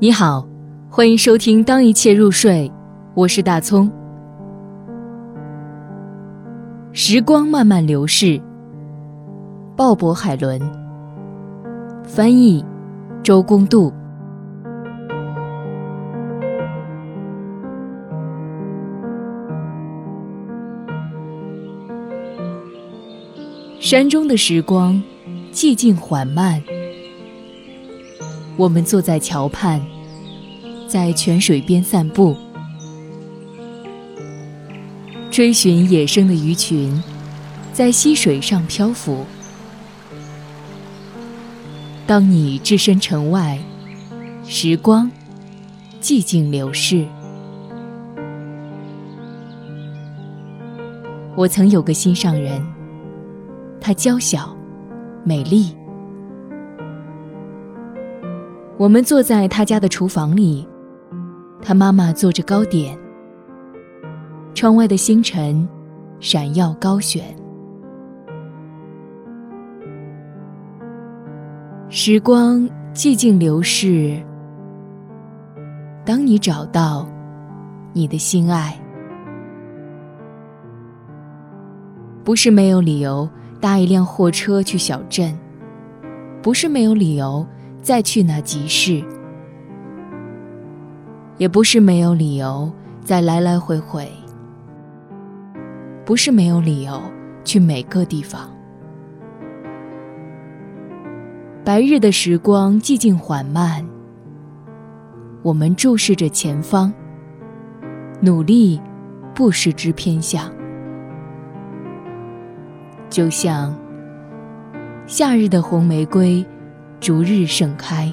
你好，欢迎收听《当一切入睡》，我是大葱。时光慢慢流逝，鲍勃·海伦，翻译周公度。山中的时光，寂静缓慢。我们坐在桥畔，在泉水边散步，追寻野生的鱼群，在溪水上漂浮。当你置身城外，时光寂静流逝。我曾有个心上人，她娇小，美丽。我们坐在他家的厨房里，他妈妈做着糕点。窗外的星辰闪耀高悬。时光寂静流逝。当你找到你的心爱，不是没有理由搭一辆货车去小镇，不是没有理由。再去那集市，也不是没有理由再来来回回，不是没有理由去每个地方。白日的时光寂静缓慢，我们注视着前方，努力不失之偏向，就像夏日的红玫瑰。逐日盛开，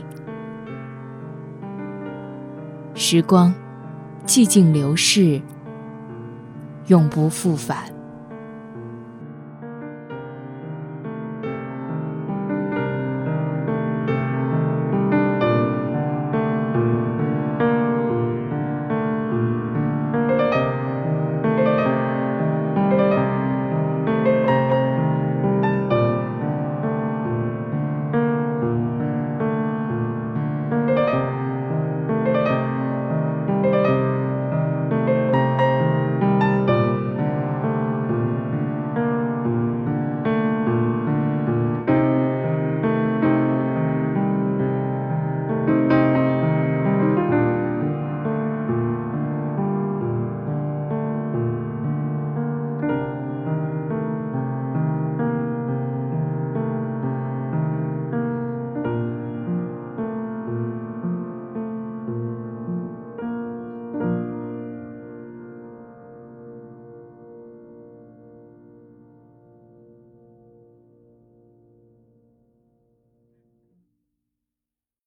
时光寂静流逝，永不复返。